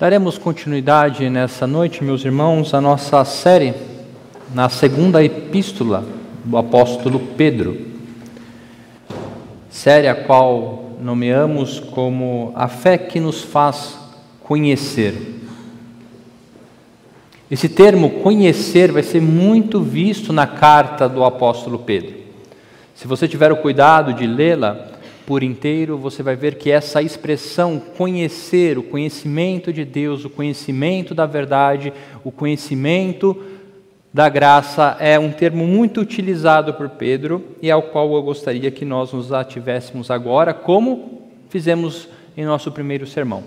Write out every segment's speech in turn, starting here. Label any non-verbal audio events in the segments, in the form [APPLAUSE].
Daremos continuidade nessa noite, meus irmãos, à nossa série na segunda epístola do apóstolo Pedro. Série a qual nomeamos como a fé que nos faz conhecer. Esse termo conhecer vai ser muito visto na carta do apóstolo Pedro. Se você tiver o cuidado de lê-la por inteiro, você vai ver que essa expressão conhecer, o conhecimento de Deus, o conhecimento da verdade, o conhecimento da graça é um termo muito utilizado por Pedro e ao qual eu gostaria que nós nos ativéssemos agora, como fizemos em nosso primeiro sermão.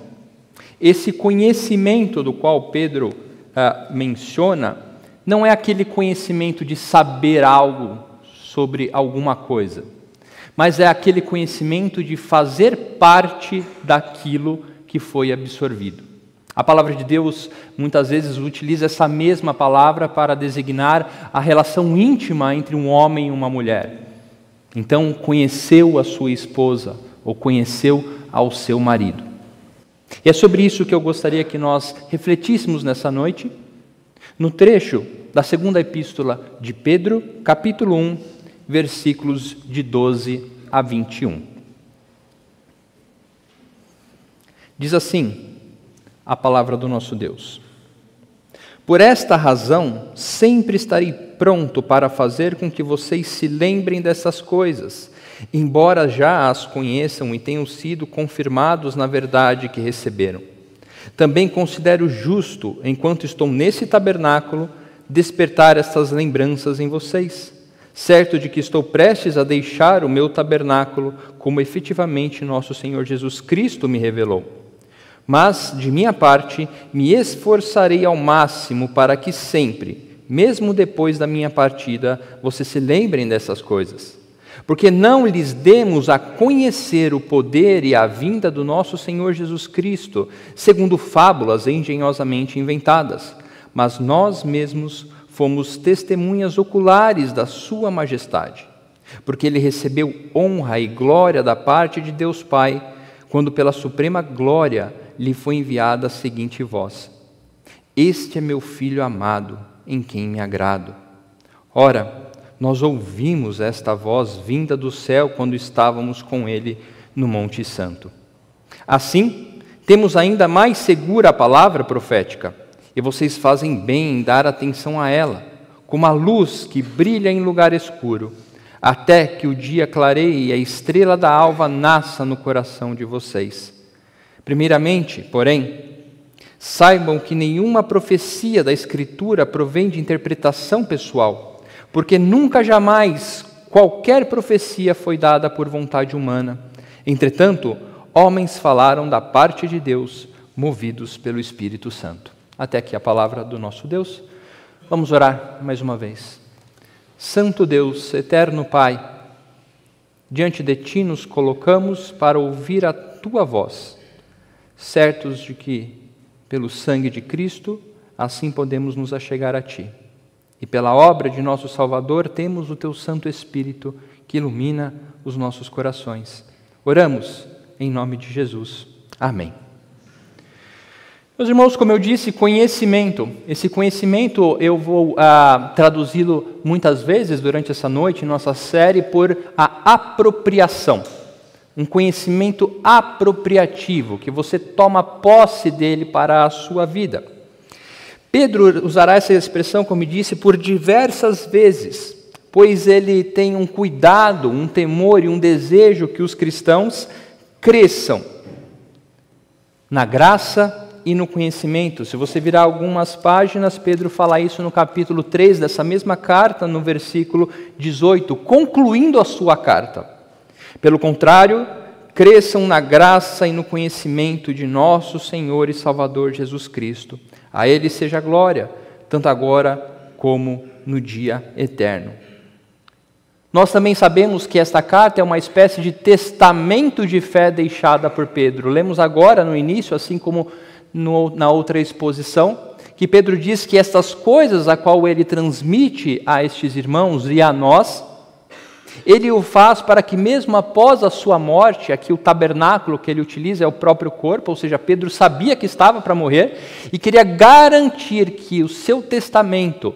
Esse conhecimento do qual Pedro uh, menciona não é aquele conhecimento de saber algo sobre alguma coisa, mas é aquele conhecimento de fazer parte daquilo que foi absorvido. A palavra de Deus muitas vezes utiliza essa mesma palavra para designar a relação íntima entre um homem e uma mulher. Então, conheceu a sua esposa ou conheceu ao seu marido. E é sobre isso que eu gostaria que nós refletíssemos nessa noite, no trecho da segunda epístola de Pedro, capítulo 1, versículos de 12 a 21. Diz assim a palavra do nosso Deus: Por esta razão, sempre estarei pronto para fazer com que vocês se lembrem dessas coisas embora já as conheçam e tenham sido confirmados na verdade que receberam. Também considero justo, enquanto estou nesse tabernáculo, despertar estas lembranças em vocês, certo de que estou prestes a deixar o meu tabernáculo, como efetivamente nosso Senhor Jesus Cristo me revelou. Mas, de minha parte, me esforçarei ao máximo para que sempre, mesmo depois da minha partida, vocês se lembrem dessas coisas porque não lhes demos a conhecer o poder e a vinda do nosso Senhor Jesus Cristo, segundo fábulas engenhosamente inventadas, mas nós mesmos fomos testemunhas oculares da Sua Majestade, porque ele recebeu honra e glória da parte de Deus Pai, quando pela suprema glória lhe foi enviada a seguinte voz: Este é meu filho amado, em quem me agrado. Ora, nós ouvimos esta voz vinda do céu quando estávamos com ele no Monte Santo. Assim, temos ainda mais segura a palavra profética, e vocês fazem bem em dar atenção a ela, como a luz que brilha em lugar escuro, até que o dia clareie e a estrela da alva nasça no coração de vocês. Primeiramente, porém, saibam que nenhuma profecia da Escritura provém de interpretação pessoal porque nunca jamais qualquer profecia foi dada por vontade humana. Entretanto, homens falaram da parte de Deus, movidos pelo Espírito Santo. Até aqui a palavra do nosso Deus. Vamos orar mais uma vez. Santo Deus, eterno Pai, diante de Ti nos colocamos para ouvir a Tua voz, certos de que, pelo sangue de Cristo, assim podemos nos achegar a Ti. E pela obra de nosso Salvador temos o teu Santo Espírito que ilumina os nossos corações. Oramos em nome de Jesus. Amém. Meus irmãos, como eu disse, conhecimento. Esse conhecimento eu vou ah, traduzi-lo muitas vezes durante essa noite, nossa série, por a apropriação. Um conhecimento apropriativo, que você toma posse dele para a sua vida. Pedro usará essa expressão, como disse, por diversas vezes, pois ele tem um cuidado, um temor e um desejo que os cristãos cresçam na graça e no conhecimento. Se você virar algumas páginas, Pedro fala isso no capítulo 3 dessa mesma carta, no versículo 18, concluindo a sua carta. Pelo contrário, cresçam na graça e no conhecimento de nosso Senhor e Salvador Jesus Cristo. A Ele seja a glória, tanto agora como no dia eterno. Nós também sabemos que esta carta é uma espécie de testamento de fé deixada por Pedro. Lemos agora no início, assim como no, na outra exposição, que Pedro diz que estas coisas a qual ele transmite a estes irmãos e a nós, Ele o faz para que, mesmo após a sua morte, aqui o tabernáculo que ele utiliza é o próprio corpo, ou seja, Pedro sabia que estava para morrer e queria garantir que o seu testamento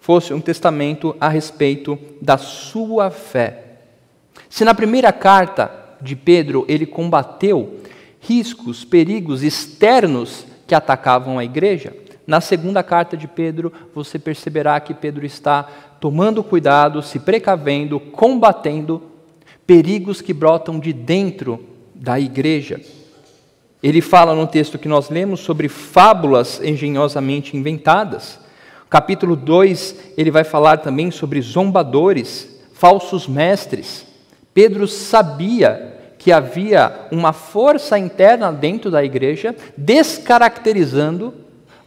fosse um testamento a respeito da sua fé. Se na primeira carta de Pedro ele combateu riscos, perigos externos que atacavam a igreja, na segunda carta de Pedro, você perceberá que Pedro está tomando cuidado, se precavendo, combatendo perigos que brotam de dentro da igreja. Ele fala no texto que nós lemos sobre fábulas engenhosamente inventadas. Capítulo 2, ele vai falar também sobre zombadores, falsos mestres. Pedro sabia que havia uma força interna dentro da igreja descaracterizando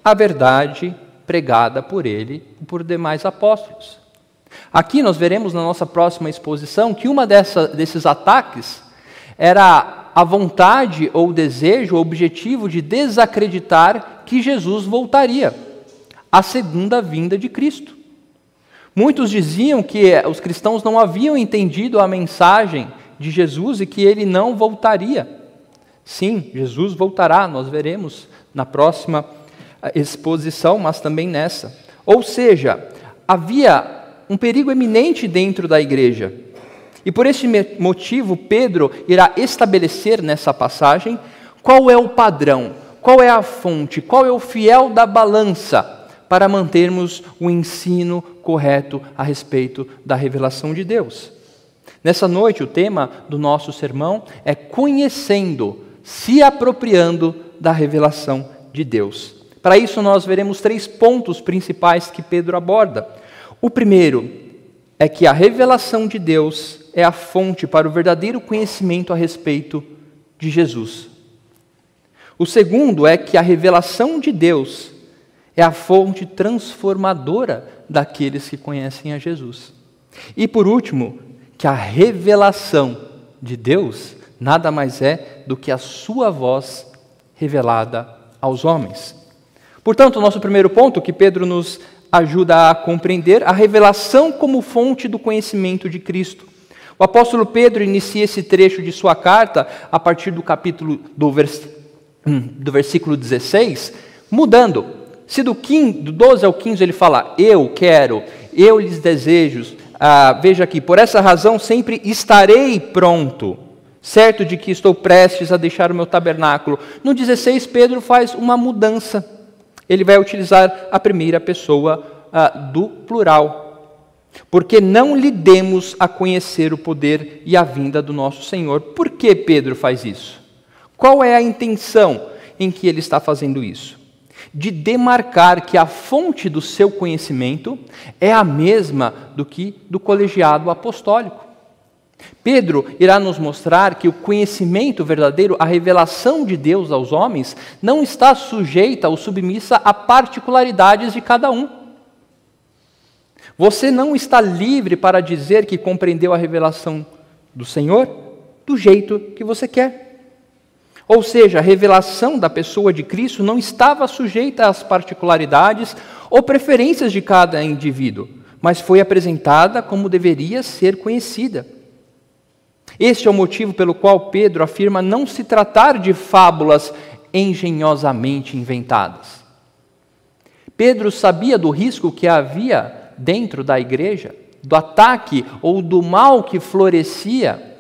a verdade pregada por ele e por demais apóstolos. Aqui nós veremos na nossa próxima exposição que uma dessa, desses ataques era a vontade ou desejo, o objetivo de desacreditar que Jesus voltaria, a segunda vinda de Cristo. Muitos diziam que os cristãos não haviam entendido a mensagem de Jesus e que ele não voltaria. Sim, Jesus voltará, nós veremos na próxima exposição, mas também nessa. Ou seja, havia um perigo eminente dentro da igreja. E por esse motivo, Pedro irá estabelecer nessa passagem qual é o padrão, qual é a fonte, qual é o fiel da balança para mantermos o ensino correto a respeito da revelação de Deus. Nessa noite, o tema do nosso sermão é conhecendo, se apropriando da revelação de Deus. Para isso, nós veremos três pontos principais que Pedro aborda. O primeiro é que a revelação de Deus é a fonte para o verdadeiro conhecimento a respeito de Jesus. O segundo é que a revelação de Deus é a fonte transformadora daqueles que conhecem a Jesus. E por último, que a revelação de Deus nada mais é do que a sua voz revelada aos homens. Portanto, o nosso primeiro ponto que Pedro nos ajuda a compreender a revelação como fonte do conhecimento de Cristo. O apóstolo Pedro inicia esse trecho de sua carta a partir do capítulo do, vers... Hum, do versículo 16, mudando. Se do, 15, do 12 ao 15 ele fala, eu quero, eu lhes desejo, ah, veja aqui, por essa razão sempre estarei pronto, certo de que estou prestes a deixar o meu tabernáculo. No 16, Pedro faz uma mudança ele vai utilizar a primeira pessoa uh, do plural. Porque não lhe demos a conhecer o poder e a vinda do nosso Senhor. Por que Pedro faz isso? Qual é a intenção em que ele está fazendo isso? De demarcar que a fonte do seu conhecimento é a mesma do que do colegiado apostólico. Pedro irá nos mostrar que o conhecimento verdadeiro, a revelação de Deus aos homens, não está sujeita ou submissa a particularidades de cada um. Você não está livre para dizer que compreendeu a revelação do Senhor do jeito que você quer. Ou seja, a revelação da pessoa de Cristo não estava sujeita às particularidades ou preferências de cada indivíduo, mas foi apresentada como deveria ser conhecida. Este é o motivo pelo qual Pedro afirma não se tratar de fábulas engenhosamente inventadas. Pedro sabia do risco que havia dentro da igreja, do ataque ou do mal que florescia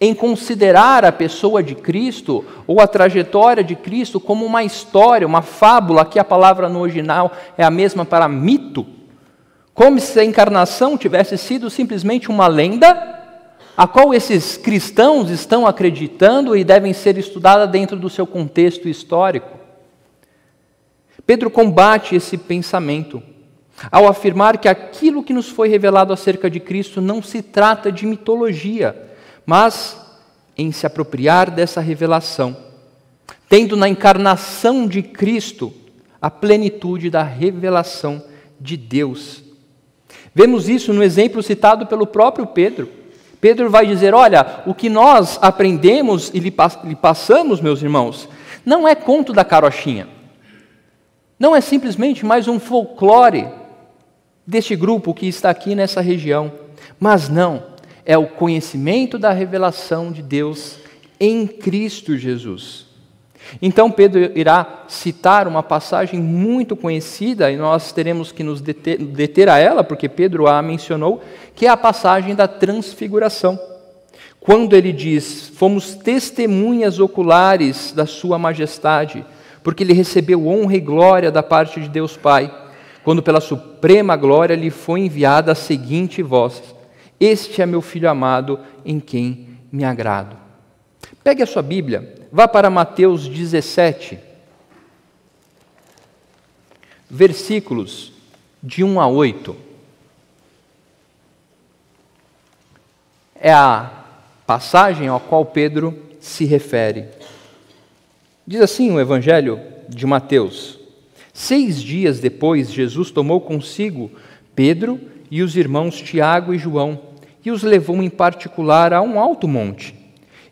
em considerar a pessoa de Cristo ou a trajetória de Cristo como uma história, uma fábula, que a palavra no original é a mesma para mito, como se a encarnação tivesse sido simplesmente uma lenda a qual esses cristãos estão acreditando e devem ser estudada dentro do seu contexto histórico. Pedro combate esse pensamento ao afirmar que aquilo que nos foi revelado acerca de Cristo não se trata de mitologia, mas em se apropriar dessa revelação, tendo na encarnação de Cristo a plenitude da revelação de Deus. Vemos isso no exemplo citado pelo próprio Pedro. Pedro vai dizer: olha, o que nós aprendemos e lhe passamos, meus irmãos, não é conto da carochinha. Não é simplesmente mais um folclore deste grupo que está aqui nessa região. Mas não, é o conhecimento da revelação de Deus em Cristo Jesus. Então Pedro irá citar uma passagem muito conhecida e nós teremos que nos deter, deter, a ela, porque Pedro a mencionou, que é a passagem da transfiguração. Quando ele diz: Fomos testemunhas oculares da Sua majestade, porque ele recebeu honra e glória da parte de Deus Pai, quando pela suprema glória lhe foi enviada a seguinte voz: Este é meu filho amado, em quem me agrado. Pegue a sua Bíblia, vá para Mateus 17, versículos de 1 a 8. É a passagem ao qual Pedro se refere. Diz assim o Evangelho de Mateus: Seis dias depois, Jesus tomou consigo Pedro e os irmãos Tiago e João e os levou em particular a um alto monte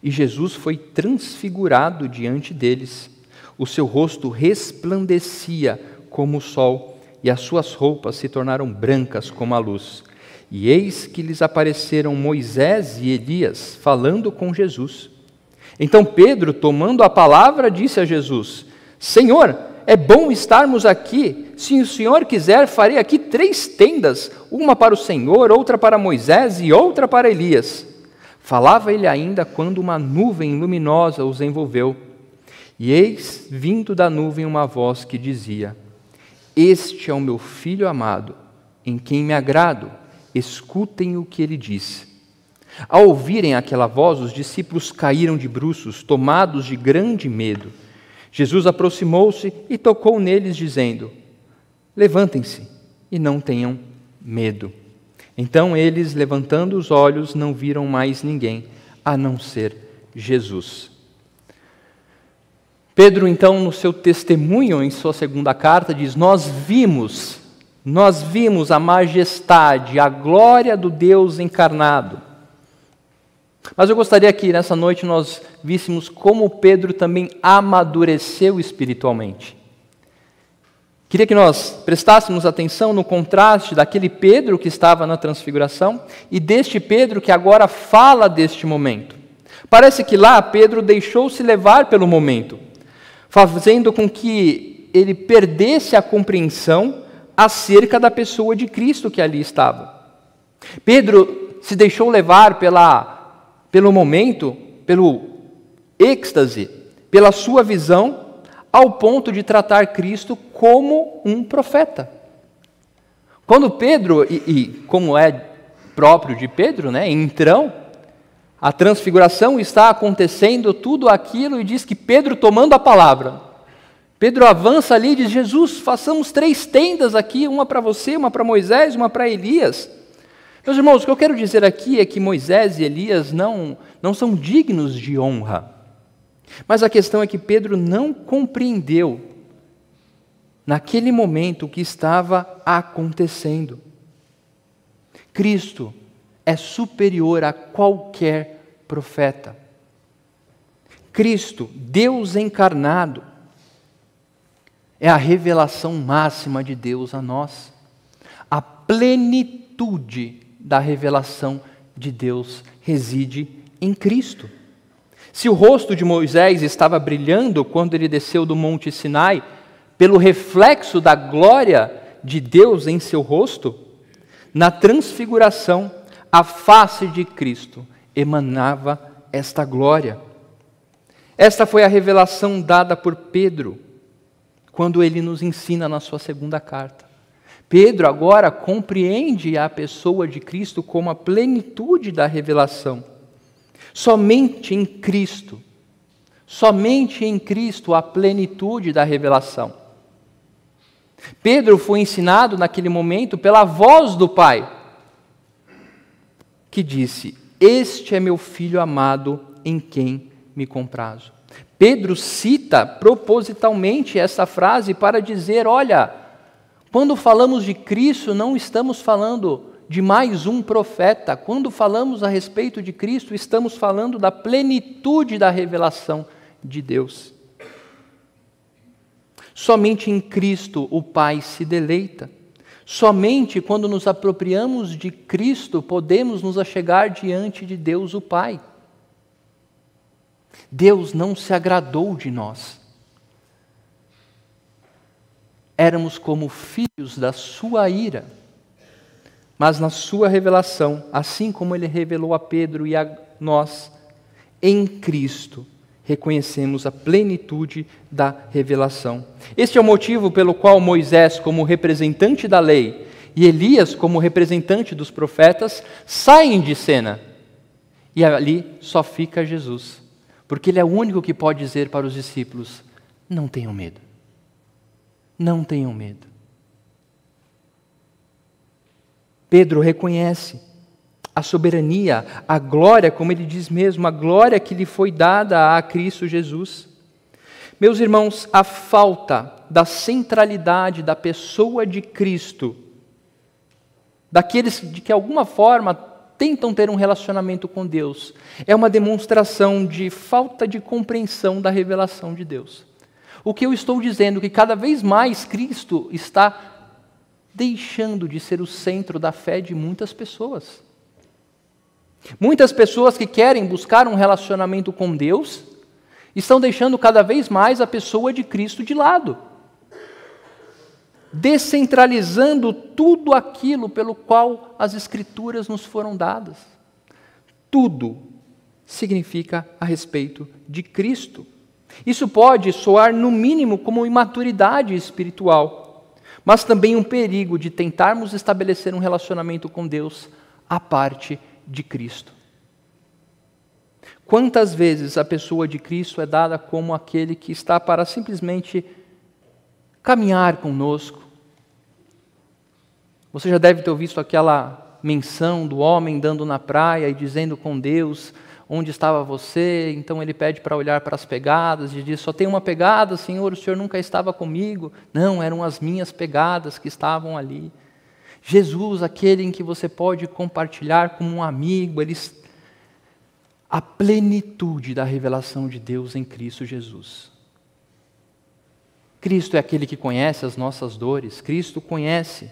e Jesus foi transfigurado diante deles. O seu rosto resplandecia como o sol, e as suas roupas se tornaram brancas como a luz. E eis que lhes apareceram Moisés e Elias falando com Jesus. Então Pedro, tomando a palavra, disse a Jesus: Senhor, é bom estarmos aqui. Se o Senhor quiser, farei aqui três tendas: uma para o Senhor, outra para Moisés e outra para Elias. Falava ele ainda quando uma nuvem luminosa os envolveu. E eis, vindo da nuvem, uma voz que dizia: Este é o meu filho amado, em quem me agrado, escutem o que ele disse. Ao ouvirem aquela voz, os discípulos caíram de bruços, tomados de grande medo. Jesus aproximou-se e tocou neles, dizendo: Levantem-se e não tenham medo. Então eles, levantando os olhos, não viram mais ninguém a não ser Jesus. Pedro, então, no seu testemunho, em sua segunda carta, diz: Nós vimos, nós vimos a majestade, a glória do Deus encarnado. Mas eu gostaria que nessa noite nós víssemos como Pedro também amadureceu espiritualmente. Queria que nós prestássemos atenção no contraste daquele Pedro que estava na transfiguração e deste Pedro que agora fala deste momento. Parece que lá Pedro deixou-se levar pelo momento, fazendo com que ele perdesse a compreensão acerca da pessoa de Cristo que ali estava. Pedro se deixou levar pela, pelo momento, pelo êxtase, pela sua visão ao ponto de tratar Cristo como um profeta. Quando Pedro, e, e como é próprio de Pedro, né, entrão, a transfiguração está acontecendo, tudo aquilo, e diz que Pedro tomando a palavra. Pedro avança ali e diz: Jesus, façamos três tendas aqui, uma para você, uma para Moisés, uma para Elias. Meus irmãos, o que eu quero dizer aqui é que Moisés e Elias não, não são dignos de honra. Mas a questão é que Pedro não compreendeu, naquele momento, o que estava acontecendo. Cristo é superior a qualquer profeta. Cristo, Deus encarnado, é a revelação máxima de Deus a nós. A plenitude da revelação de Deus reside em Cristo. Se o rosto de Moisés estava brilhando quando ele desceu do Monte Sinai, pelo reflexo da glória de Deus em seu rosto, na transfiguração, a face de Cristo emanava esta glória. Esta foi a revelação dada por Pedro, quando ele nos ensina na sua segunda carta. Pedro agora compreende a pessoa de Cristo como a plenitude da revelação. Somente em Cristo, somente em Cristo a plenitude da revelação. Pedro foi ensinado naquele momento pela voz do Pai, que disse: Este é meu filho amado em quem me comprazo. Pedro cita propositalmente essa frase para dizer: olha, quando falamos de Cristo, não estamos falando de mais um profeta. Quando falamos a respeito de Cristo, estamos falando da plenitude da revelação de Deus. Somente em Cristo o Pai se deleita. Somente quando nos apropriamos de Cristo podemos nos achegar diante de Deus o Pai. Deus não se agradou de nós. Éramos como filhos da sua ira. Mas na sua revelação, assim como ele revelou a Pedro e a nós, em Cristo, reconhecemos a plenitude da revelação. Este é o motivo pelo qual Moisés, como representante da lei, e Elias, como representante dos profetas, saem de cena. E ali só fica Jesus. Porque ele é o único que pode dizer para os discípulos: não tenham medo. Não tenham medo. Pedro reconhece a soberania, a glória, como ele diz mesmo, a glória que lhe foi dada a Cristo Jesus. Meus irmãos, a falta da centralidade da pessoa de Cristo, daqueles de que alguma forma tentam ter um relacionamento com Deus, é uma demonstração de falta de compreensão da revelação de Deus. O que eu estou dizendo é que cada vez mais Cristo está deixando de ser o centro da fé de muitas pessoas. Muitas pessoas que querem buscar um relacionamento com Deus estão deixando cada vez mais a pessoa de Cristo de lado, descentralizando tudo aquilo pelo qual as Escrituras nos foram dadas. Tudo significa a respeito de Cristo. Isso pode soar, no mínimo, como imaturidade espiritual, mas também um perigo de tentarmos estabelecer um relacionamento com Deus à parte de Cristo. Quantas vezes a pessoa de Cristo é dada como aquele que está para simplesmente caminhar conosco? Você já deve ter visto aquela menção do homem dando na praia e dizendo com Deus onde estava você, então ele pede para olhar para as pegadas e diz: Só tem uma pegada, Senhor, o Senhor nunca estava comigo. Não, eram as minhas pegadas que estavam ali. Jesus, aquele em que você pode compartilhar como um amigo, eles a plenitude da revelação de Deus em Cristo Jesus. Cristo é aquele que conhece as nossas dores, Cristo conhece,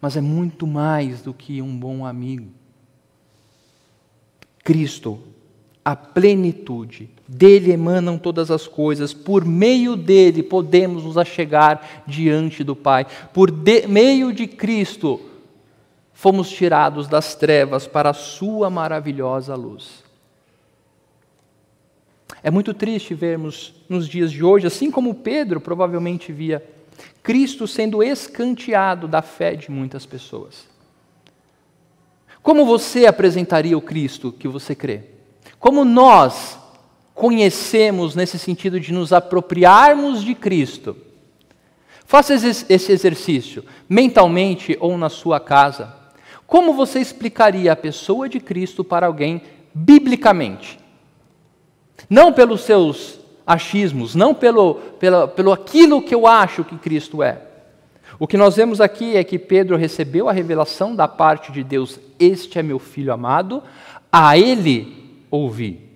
mas é muito mais do que um bom amigo. Cristo, a plenitude, dele emanam todas as coisas, por meio dele podemos nos achegar diante do Pai, por de, meio de Cristo fomos tirados das trevas para a sua maravilhosa luz. É muito triste vermos nos dias de hoje, assim como Pedro provavelmente via, Cristo sendo escanteado da fé de muitas pessoas. Como você apresentaria o Cristo que você crê? Como nós conhecemos nesse sentido de nos apropriarmos de Cristo? Faça esse exercício mentalmente ou na sua casa. Como você explicaria a pessoa de Cristo para alguém biblicamente? Não pelos seus achismos, não pelo, pelo, pelo aquilo que eu acho que Cristo é. O que nós vemos aqui é que Pedro recebeu a revelação da parte de Deus: Este é meu filho amado, a ele ouvi.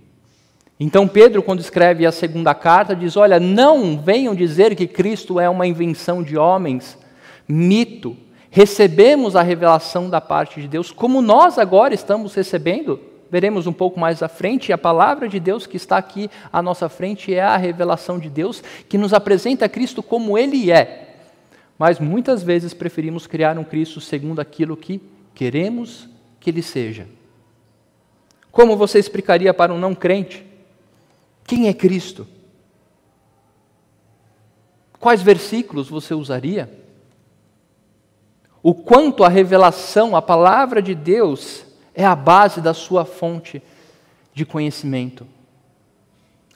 Então, Pedro, quando escreve a segunda carta, diz: Olha, não venham dizer que Cristo é uma invenção de homens, mito, recebemos a revelação da parte de Deus, como nós agora estamos recebendo. Veremos um pouco mais à frente, a palavra de Deus que está aqui à nossa frente é a revelação de Deus que nos apresenta Cristo como Ele é. Mas muitas vezes preferimos criar um Cristo segundo aquilo que queremos que Ele seja. Como você explicaria para um não crente? Quem é Cristo? Quais versículos você usaria? o quanto a revelação, a palavra de Deus, é a base da sua fonte de conhecimento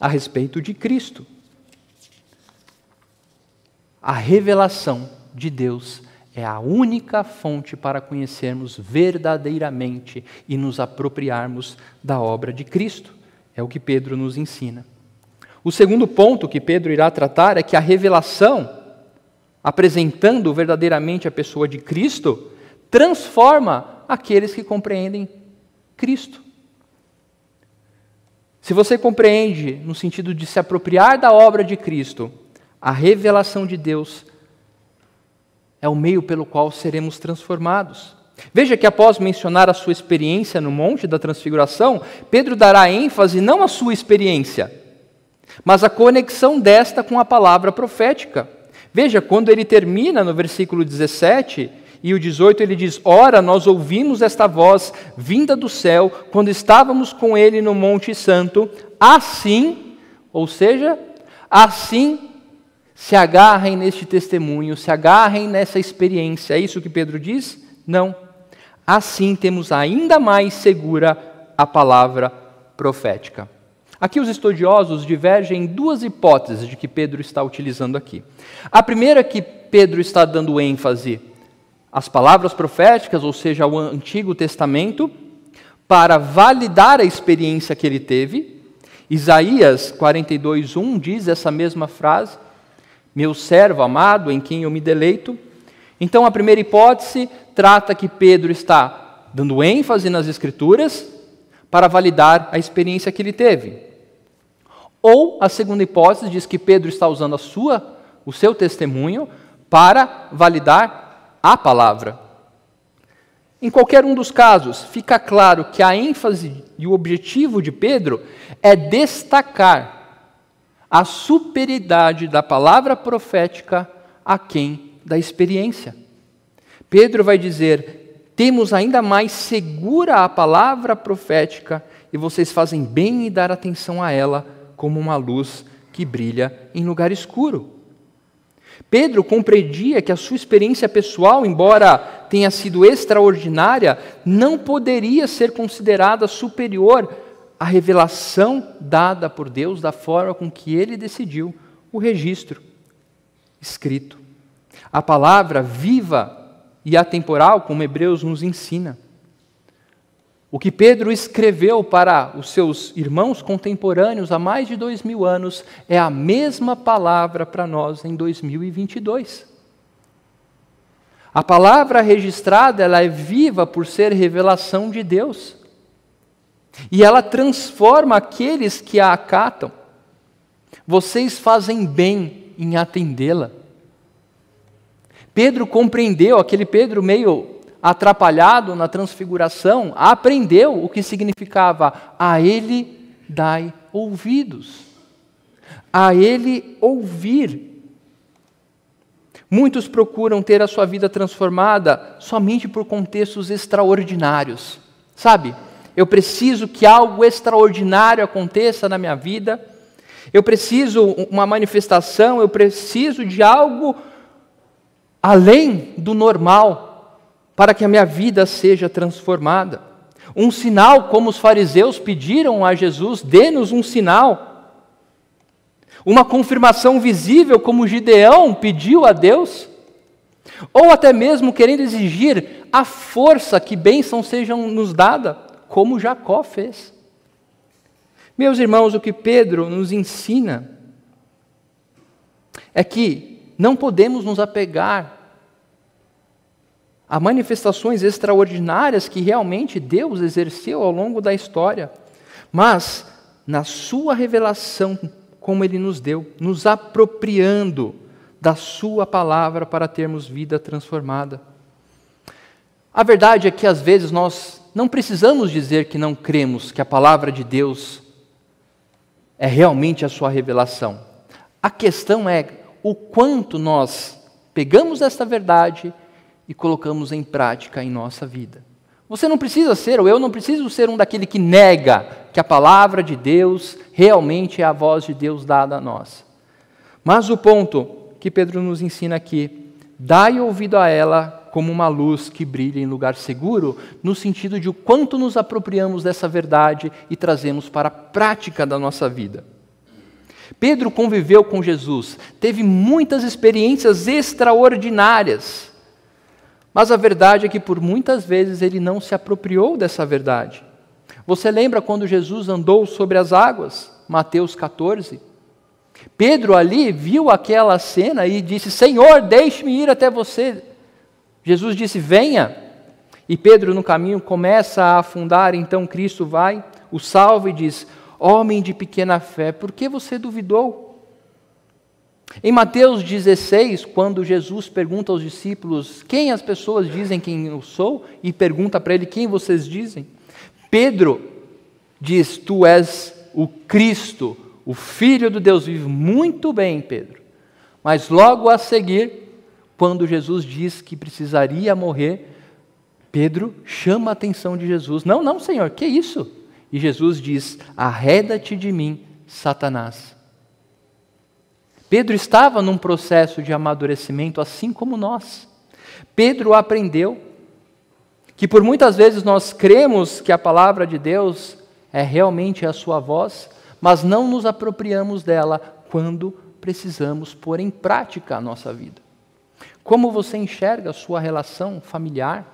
a respeito de Cristo. A revelação de Deus é a única fonte para conhecermos verdadeiramente e nos apropriarmos da obra de Cristo. É o que Pedro nos ensina. O segundo ponto que Pedro irá tratar é que a revelação apresentando verdadeiramente a pessoa de Cristo, transforma aqueles que compreendem Cristo. Se você compreende no sentido de se apropriar da obra de Cristo, a revelação de Deus é o meio pelo qual seremos transformados. Veja que após mencionar a sua experiência no Monte da Transfiguração, Pedro dará ênfase não à sua experiência, mas à conexão desta com a palavra profética. Veja, quando ele termina no versículo 17 e o 18, ele diz: Ora, nós ouvimos esta voz vinda do céu quando estávamos com ele no Monte Santo, assim, ou seja, assim se agarrem neste testemunho, se agarrem nessa experiência. É isso que Pedro diz? Não. Assim temos ainda mais segura a palavra profética. Aqui os estudiosos divergem em duas hipóteses de que Pedro está utilizando aqui. A primeira é que Pedro está dando ênfase às palavras proféticas, ou seja, ao Antigo Testamento, para validar a experiência que ele teve. Isaías 42:1 diz essa mesma frase: Meu servo amado, em quem eu me deleito. Então a primeira hipótese trata que Pedro está dando ênfase nas Escrituras para validar a experiência que ele teve. Ou a segunda hipótese diz que Pedro está usando a sua, o seu testemunho para validar a palavra. Em qualquer um dos casos, fica claro que a ênfase e o objetivo de Pedro é destacar a superioridade da palavra profética a quem da experiência. Pedro vai dizer: temos ainda mais segura a palavra profética e vocês fazem bem em dar atenção a ela como uma luz que brilha em lugar escuro. Pedro compreendia que a sua experiência pessoal, embora tenha sido extraordinária, não poderia ser considerada superior à revelação dada por Deus da forma com que ele decidiu o registro escrito. A palavra viva e atemporal, como Hebreus nos ensina. O que Pedro escreveu para os seus irmãos contemporâneos há mais de dois mil anos é a mesma palavra para nós em 2022. A palavra registrada ela é viva por ser revelação de Deus. E ela transforma aqueles que a acatam. Vocês fazem bem em atendê-la. Pedro compreendeu, aquele Pedro meio atrapalhado na transfiguração, aprendeu o que significava a ele dai ouvidos. A ele ouvir. Muitos procuram ter a sua vida transformada somente por contextos extraordinários. Sabe? Eu preciso que algo extraordinário aconteça na minha vida. Eu preciso uma manifestação, eu preciso de algo além do normal, para que a minha vida seja transformada. Um sinal, como os fariseus pediram a Jesus, dê-nos um sinal. Uma confirmação visível, como Gideão pediu a Deus. Ou até mesmo querendo exigir a força que bênçãos sejam nos dada, como Jacó fez. Meus irmãos, o que Pedro nos ensina é que não podemos nos apegar a manifestações extraordinárias que realmente Deus exerceu ao longo da história, mas na Sua revelação, como Ele nos deu, nos apropriando da Sua palavra para termos vida transformada. A verdade é que às vezes nós não precisamos dizer que não cremos que a palavra de Deus é realmente a Sua revelação. A questão é o quanto nós pegamos esta verdade e colocamos em prática em nossa vida. Você não precisa ser, ou eu não preciso ser um daquele que nega que a palavra de Deus realmente é a voz de Deus dada a nós. Mas o ponto que Pedro nos ensina aqui, dai ouvido a ela como uma luz que brilha em lugar seguro, no sentido de o quanto nos apropriamos dessa verdade e trazemos para a prática da nossa vida. Pedro conviveu com Jesus, teve muitas experiências extraordinárias, mas a verdade é que por muitas vezes ele não se apropriou dessa verdade. Você lembra quando Jesus andou sobre as águas? Mateus 14. Pedro ali viu aquela cena e disse: Senhor, deixe-me ir até você. Jesus disse: Venha. E Pedro, no caminho, começa a afundar. Então Cristo vai, o salva e diz: Homem de pequena fé, por que você duvidou? Em Mateus 16, quando Jesus pergunta aos discípulos quem as pessoas dizem quem eu sou, e pergunta para ele quem vocês dizem, Pedro diz: Tu és o Cristo, o Filho do Deus vivo. Muito bem, Pedro. Mas logo a seguir, quando Jesus diz que precisaria morrer, Pedro chama a atenção de Jesus: Não, não, Senhor, que isso? E Jesus diz: Arreda-te de mim, Satanás. Pedro estava num processo de amadurecimento, assim como nós. Pedro aprendeu que por muitas vezes nós cremos que a palavra de Deus é realmente a sua voz, mas não nos apropriamos dela quando precisamos pôr em prática a nossa vida. Como você enxerga a sua relação familiar?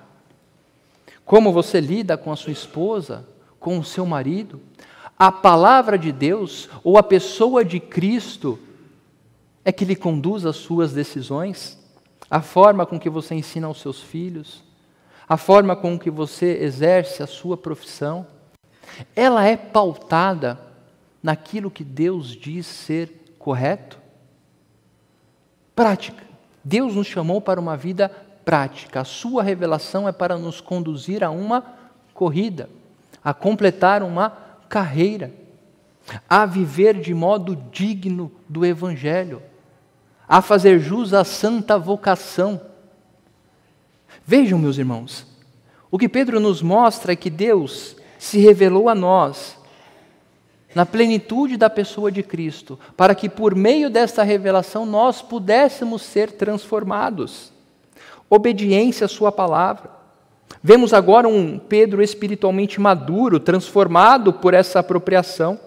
Como você lida com a sua esposa, com o seu marido? A palavra de Deus ou a pessoa de Cristo é que lhe conduz as suas decisões, a forma com que você ensina aos seus filhos, a forma com que você exerce a sua profissão, ela é pautada naquilo que Deus diz ser correto? Prática. Deus nos chamou para uma vida prática. A sua revelação é para nos conduzir a uma corrida, a completar uma carreira, a viver de modo digno do Evangelho a fazer jus à santa vocação. Vejam, meus irmãos, o que Pedro nos mostra é que Deus se revelou a nós na plenitude da pessoa de Cristo, para que por meio desta revelação nós pudéssemos ser transformados. Obediência à Sua palavra. Vemos agora um Pedro espiritualmente maduro, transformado por essa apropriação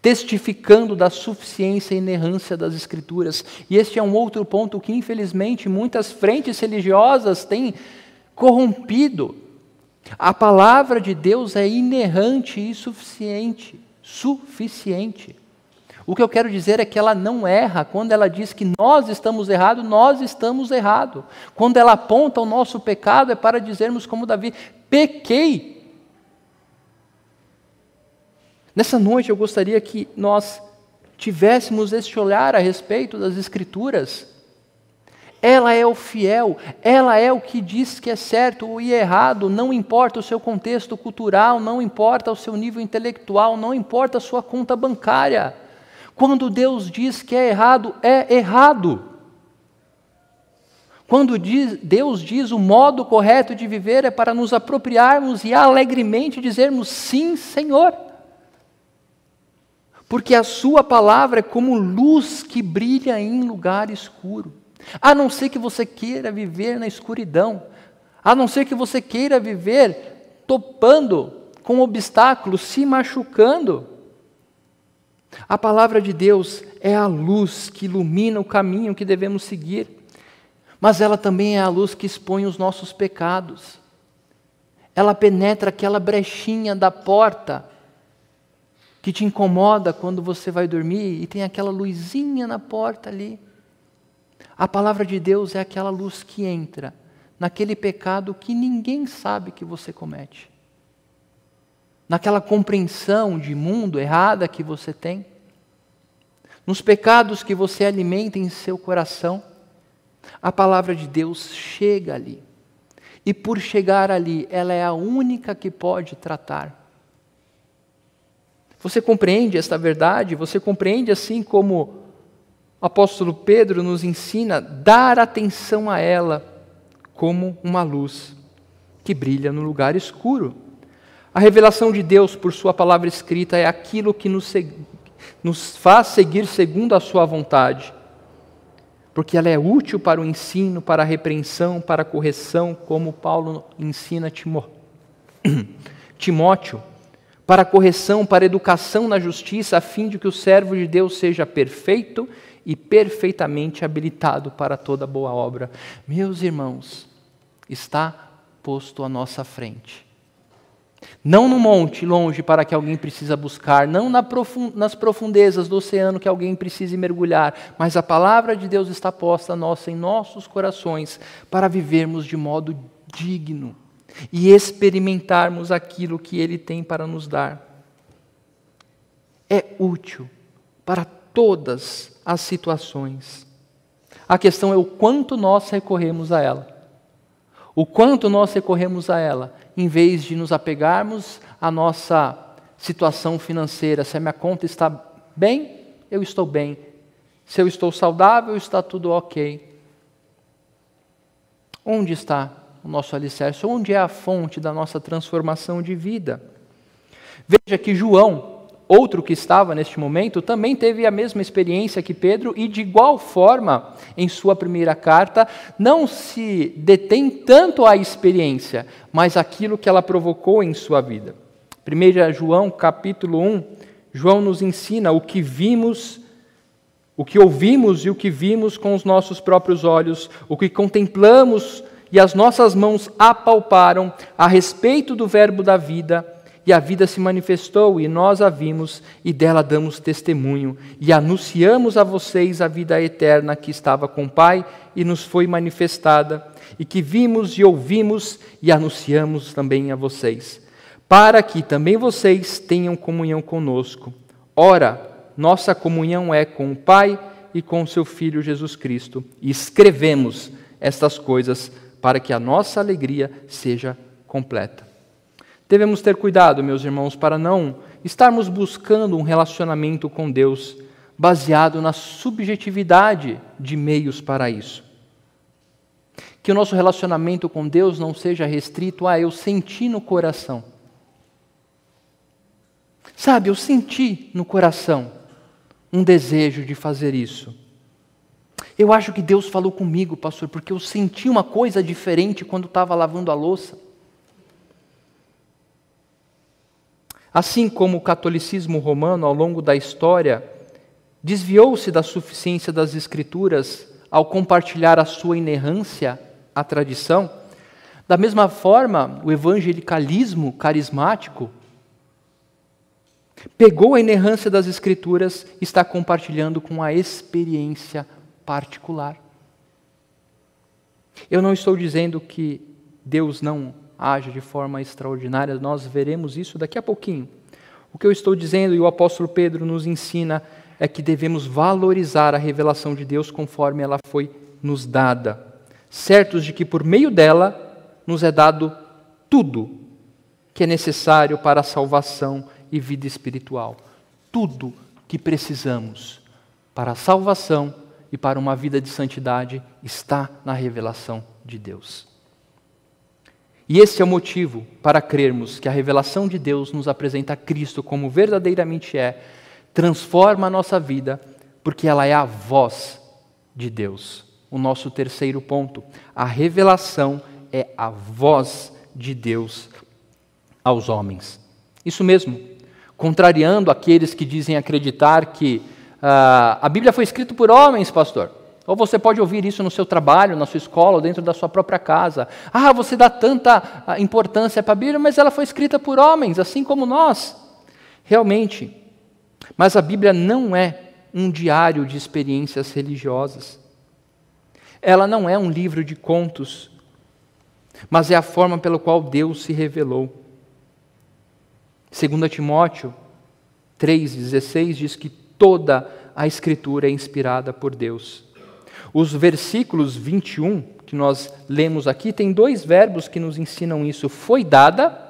testificando da suficiência e inerrância das Escrituras. E este é um outro ponto que, infelizmente, muitas frentes religiosas têm corrompido. A palavra de Deus é inerrante e suficiente. Suficiente. O que eu quero dizer é que ela não erra. Quando ela diz que nós estamos errados, nós estamos errados. Quando ela aponta o nosso pecado, é para dizermos, como Davi: pequei Nessa noite eu gostaria que nós tivéssemos este olhar a respeito das Escrituras. Ela é o fiel, ela é o que diz que é certo e errado, não importa o seu contexto cultural, não importa o seu nível intelectual, não importa a sua conta bancária. Quando Deus diz que é errado, é errado. Quando diz, Deus diz o modo correto de viver é para nos apropriarmos e alegremente dizermos sim, Senhor porque a Sua palavra é como luz que brilha em lugar escuro. A não ser que você queira viver na escuridão, a não ser que você queira viver topando com obstáculos, se machucando. A palavra de Deus é a luz que ilumina o caminho que devemos seguir, mas ela também é a luz que expõe os nossos pecados. Ela penetra aquela brechinha da porta que te incomoda quando você vai dormir e tem aquela luzinha na porta ali. A palavra de Deus é aquela luz que entra naquele pecado que ninguém sabe que você comete. Naquela compreensão de mundo errada que você tem. Nos pecados que você alimenta em seu coração. A palavra de Deus chega ali. E por chegar ali, ela é a única que pode tratar você compreende esta verdade? Você compreende assim como o apóstolo Pedro nos ensina dar atenção a ela como uma luz que brilha no lugar escuro. A revelação de Deus por Sua palavra escrita é aquilo que nos, nos faz seguir segundo a Sua vontade, porque ela é útil para o ensino, para a repreensão, para a correção, como Paulo ensina [CLEARS THROAT] Timóteo para a correção, para a educação na justiça, a fim de que o servo de Deus seja perfeito e perfeitamente habilitado para toda boa obra. Meus irmãos, está posto à nossa frente. Não no monte longe para que alguém precisa buscar, não nas profundezas do oceano que alguém precise mergulhar, mas a palavra de Deus está posta nossa em nossos corações para vivermos de modo digno e experimentarmos aquilo que Ele tem para nos dar. É útil para todas as situações. A questão é o quanto nós recorremos a ela. O quanto nós recorremos a ela, em vez de nos apegarmos à nossa situação financeira. Se a minha conta está bem, eu estou bem. Se eu estou saudável, está tudo ok. Onde está o nosso alicerce? Onde é a fonte da nossa transformação de vida? Veja que João, outro que estava neste momento, também teve a mesma experiência que Pedro e, de igual forma, em sua primeira carta, não se detém tanto à experiência, mas aquilo que ela provocou em sua vida. 1 João capítulo 1, João nos ensina o que vimos, o que ouvimos e o que vimos com os nossos próprios olhos, o que contemplamos e as nossas mãos apalparam a respeito do Verbo da vida e a vida se manifestou, e nós a vimos, e dela damos testemunho, e anunciamos a vocês a vida eterna que estava com o Pai e nos foi manifestada, e que vimos e ouvimos e anunciamos também a vocês, para que também vocês tenham comunhão conosco. Ora, nossa comunhão é com o Pai e com o seu Filho Jesus Cristo, e escrevemos estas coisas para que a nossa alegria seja completa. Devemos ter cuidado, meus irmãos, para não estarmos buscando um relacionamento com Deus baseado na subjetividade de meios para isso. Que o nosso relacionamento com Deus não seja restrito a eu senti no coração. Sabe, eu senti no coração um desejo de fazer isso. Eu acho que Deus falou comigo, pastor, porque eu senti uma coisa diferente quando estava lavando a louça. Assim como o catolicismo romano, ao longo da história, desviou-se da suficiência das Escrituras ao compartilhar a sua inerrância à tradição, da mesma forma, o evangelicalismo carismático pegou a inerrância das Escrituras e está compartilhando com a experiência particular. Eu não estou dizendo que Deus não age de forma extraordinária, nós veremos isso daqui a pouquinho. O que eu estou dizendo e o apóstolo Pedro nos ensina é que devemos valorizar a revelação de Deus conforme ela foi nos dada, certos de que por meio dela nos é dado tudo que é necessário para a salvação e vida espiritual. Tudo que precisamos para a salvação e para uma vida de santidade está na revelação de Deus. E esse é o motivo para crermos que a revelação de Deus nos apresenta Cristo como verdadeiramente é, transforma a nossa vida, porque ela é a voz de Deus. O nosso terceiro ponto, a revelação é a voz de Deus aos homens. Isso mesmo, contrariando aqueles que dizem acreditar que uh, a Bíblia foi escrita por homens, pastor. Ou você pode ouvir isso no seu trabalho, na sua escola, ou dentro da sua própria casa. Ah, você dá tanta ah, importância para a Bíblia, mas ela foi escrita por homens, assim como nós. Realmente. Mas a Bíblia não é um diário de experiências religiosas. Ela não é um livro de contos, mas é a forma pela qual Deus se revelou. 2 Timóteo 3,16 diz que toda a Escritura é inspirada por Deus os versículos 21 que nós lemos aqui tem dois verbos que nos ensinam isso: foi dada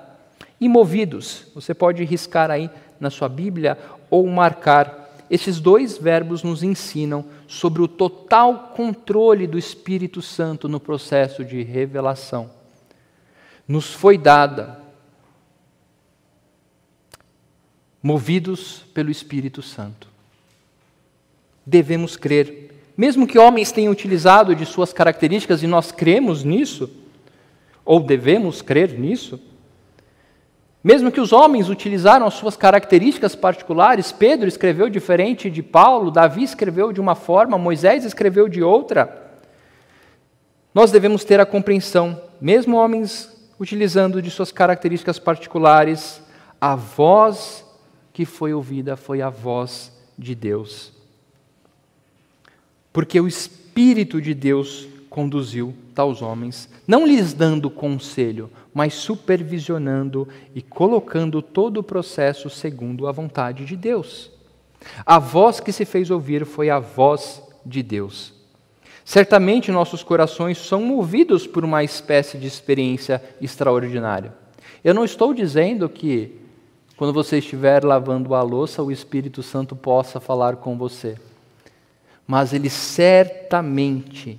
e movidos. Você pode riscar aí na sua Bíblia ou marcar. Esses dois verbos nos ensinam sobre o total controle do Espírito Santo no processo de revelação. Nos foi dada, movidos pelo Espírito Santo. Devemos crer mesmo que homens tenham utilizado de suas características e nós cremos nisso, ou devemos crer nisso, mesmo que os homens utilizaram as suas características particulares, Pedro escreveu diferente de Paulo, Davi escreveu de uma forma, Moisés escreveu de outra, nós devemos ter a compreensão, mesmo homens utilizando de suas características particulares, a voz que foi ouvida foi a voz de Deus porque o Espírito de Deus conduziu tais homens, não lhes dando conselho, mas supervisionando e colocando todo o processo segundo a vontade de Deus. A voz que se fez ouvir foi a voz de Deus. Certamente nossos corações são movidos por uma espécie de experiência extraordinária. Eu não estou dizendo que quando você estiver lavando a louça, o Espírito Santo possa falar com você. Mas ele certamente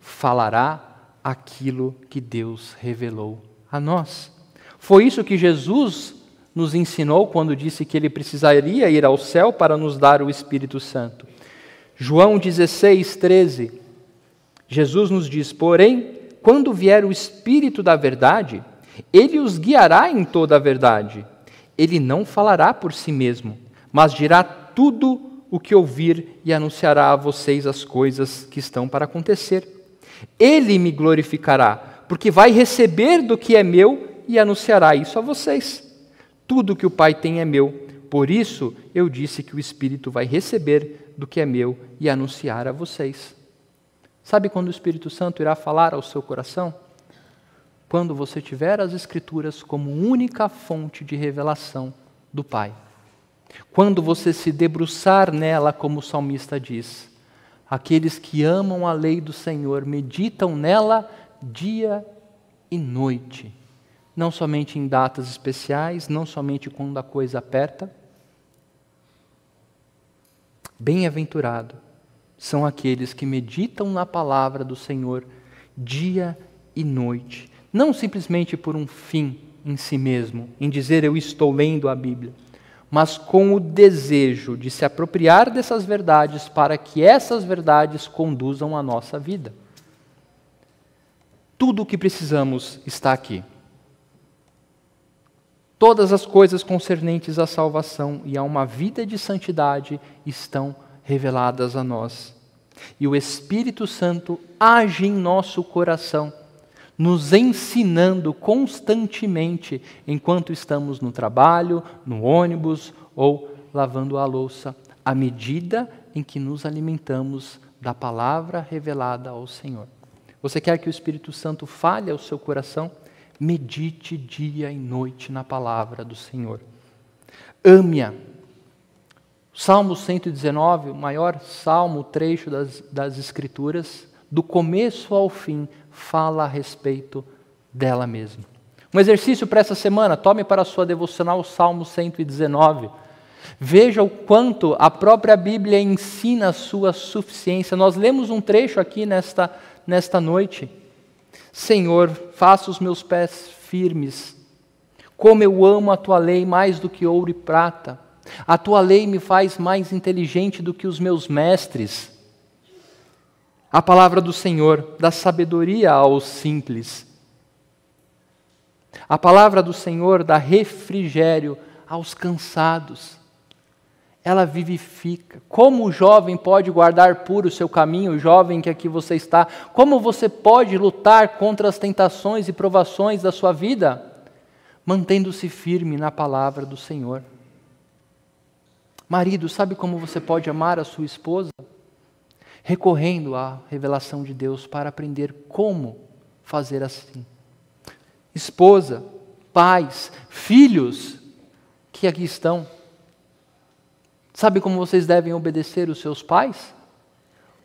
falará aquilo que Deus revelou a nós. Foi isso que Jesus nos ensinou quando disse que ele precisaria ir ao céu para nos dar o Espírito Santo. João 16, 13 Jesus nos diz: Porém, quando vier o Espírito da Verdade, ele os guiará em toda a verdade. Ele não falará por si mesmo, mas dirá tudo o que ouvir e anunciará a vocês as coisas que estão para acontecer. Ele me glorificará, porque vai receber do que é meu e anunciará isso a vocês. Tudo que o Pai tem é meu, por isso eu disse que o Espírito vai receber do que é meu e anunciar a vocês. Sabe quando o Espírito Santo irá falar ao seu coração? Quando você tiver as Escrituras como única fonte de revelação do Pai. Quando você se debruçar nela, como o salmista diz, aqueles que amam a lei do Senhor meditam nela dia e noite, não somente em datas especiais, não somente quando a coisa aperta. Bem-aventurado são aqueles que meditam na palavra do Senhor dia e noite, não simplesmente por um fim em si mesmo, em dizer eu estou lendo a Bíblia, mas com o desejo de se apropriar dessas verdades para que essas verdades conduzam a nossa vida. Tudo o que precisamos está aqui. Todas as coisas concernentes à salvação e a uma vida de santidade estão reveladas a nós. E o Espírito Santo age em nosso coração, nos ensinando constantemente enquanto estamos no trabalho, no ônibus ou lavando a louça, à medida em que nos alimentamos da palavra revelada ao Senhor. Você quer que o Espírito Santo fale ao seu coração? Medite dia e noite na palavra do Senhor. Ame-a Salmo 119, o maior salmo, trecho das, das Escrituras, do começo ao fim, fala a respeito dela mesma. Um exercício para essa semana, tome para a sua devocional o Salmo 119. Veja o quanto a própria Bíblia ensina a sua suficiência. Nós lemos um trecho aqui nesta, nesta noite. Senhor, faça os meus pés firmes. Como eu amo a tua lei mais do que ouro e prata. A tua lei me faz mais inteligente do que os meus mestres. A palavra do Senhor dá sabedoria aos simples. A palavra do Senhor dá refrigério aos cansados. Ela vivifica. Como o jovem pode guardar puro o seu caminho, o jovem que aqui você está? Como você pode lutar contra as tentações e provações da sua vida? Mantendo-se firme na palavra do Senhor. Marido, sabe como você pode amar a sua esposa? Recorrendo à revelação de Deus para aprender como fazer assim. Esposa, pais, filhos que aqui estão. Sabe como vocês devem obedecer os seus pais?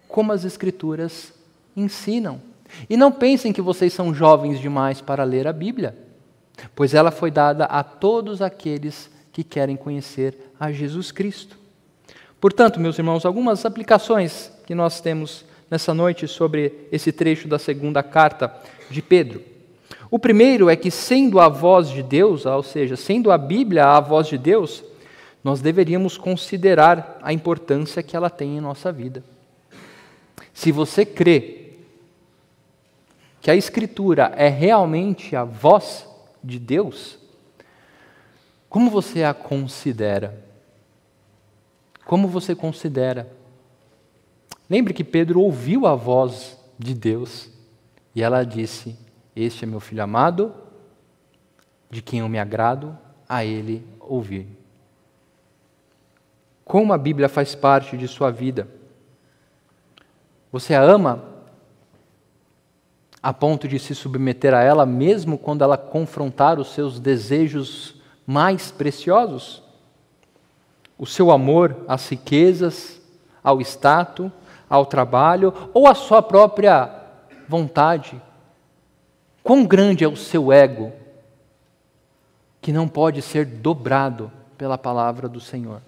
Como as Escrituras ensinam. E não pensem que vocês são jovens demais para ler a Bíblia, pois ela foi dada a todos aqueles que querem conhecer a Jesus Cristo. Portanto, meus irmãos, algumas aplicações que nós temos nessa noite sobre esse trecho da segunda carta de Pedro. O primeiro é que, sendo a voz de Deus, ou seja, sendo a Bíblia a voz de Deus, nós deveríamos considerar a importância que ela tem em nossa vida. Se você crê que a Escritura é realmente a voz de Deus, como você a considera? Como você considera? Lembre que Pedro ouviu a voz de Deus e ela disse: Este é meu filho amado, de quem eu me agrado, a ele ouvir. Como a Bíblia faz parte de sua vida? Você a ama a ponto de se submeter a ela, mesmo quando ela confrontar os seus desejos mais preciosos? o seu amor às riquezas, ao status, ao trabalho ou à sua própria vontade? Quão grande é o seu ego que não pode ser dobrado pela palavra do Senhor?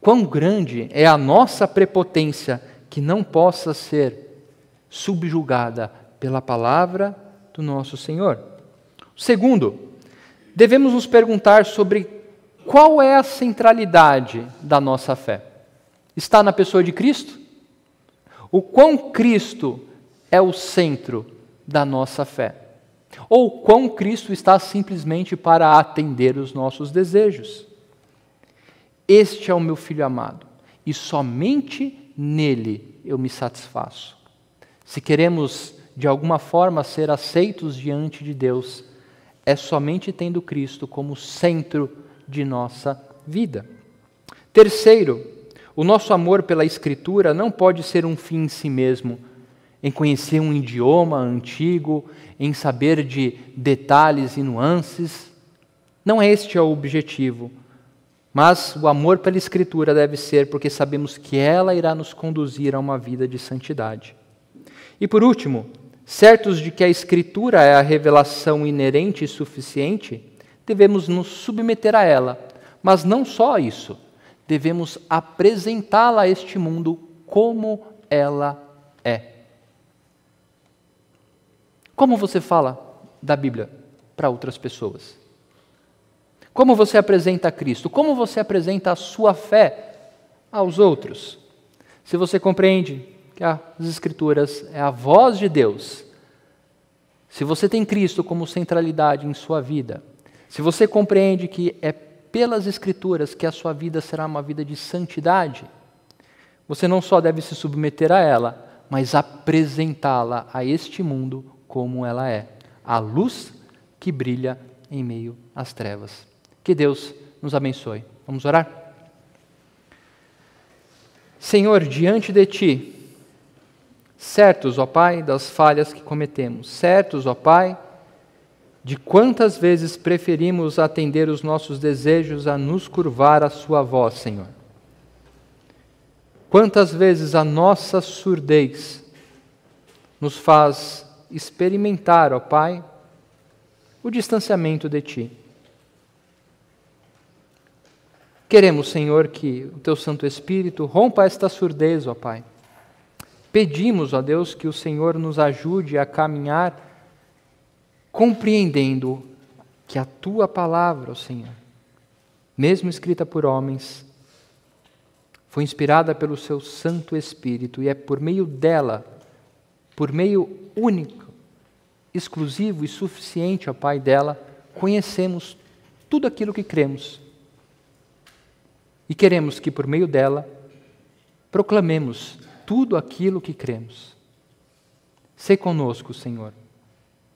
Quão grande é a nossa prepotência que não possa ser subjugada pela palavra do nosso Senhor? Segundo, devemos nos perguntar sobre qual é a centralidade da nossa fé. Está na pessoa de Cristo? O quão Cristo é o centro da nossa fé? Ou quão Cristo está simplesmente para atender os nossos desejos? Este é o meu filho amado, e somente nele eu me satisfaço. Se queremos de alguma forma ser aceitos diante de Deus, é somente tendo Cristo como centro de nossa vida. Terceiro, o nosso amor pela Escritura não pode ser um fim em si mesmo, em conhecer um idioma antigo, em saber de detalhes e nuances. Não é este o objetivo. Mas o amor pela Escritura deve ser porque sabemos que ela irá nos conduzir a uma vida de santidade. E por último, certos de que a Escritura é a revelação inerente e suficiente, devemos nos submeter a ela. Mas não só isso, devemos apresentá-la a este mundo como ela é. Como você fala da Bíblia para outras pessoas? Como você apresenta Cristo? Como você apresenta a sua fé aos outros? Se você compreende que as Escrituras é a voz de Deus, se você tem Cristo como centralidade em sua vida, se você compreende que é pelas Escrituras que a sua vida será uma vida de santidade, você não só deve se submeter a ela, mas apresentá-la a este mundo como ela é a luz que brilha em meio às trevas. Que Deus nos abençoe. Vamos orar? Senhor, diante de Ti, certos, ó Pai, das falhas que cometemos, certos, ó Pai, de quantas vezes preferimos atender os nossos desejos a nos curvar à Sua voz, Senhor. Quantas vezes a nossa surdez nos faz experimentar, ó Pai, o distanciamento de Ti. Queremos, Senhor, que o Teu Santo Espírito rompa esta surdez, ó Pai. Pedimos, ó Deus, que o Senhor nos ajude a caminhar compreendendo que a Tua palavra, ó Senhor, mesmo escrita por homens, foi inspirada pelo Seu Santo Espírito e é por meio dela, por meio único, exclusivo e suficiente, ó Pai, dela, conhecemos tudo aquilo que cremos e queremos que por meio dela proclamemos tudo aquilo que cremos. Se conosco, Senhor.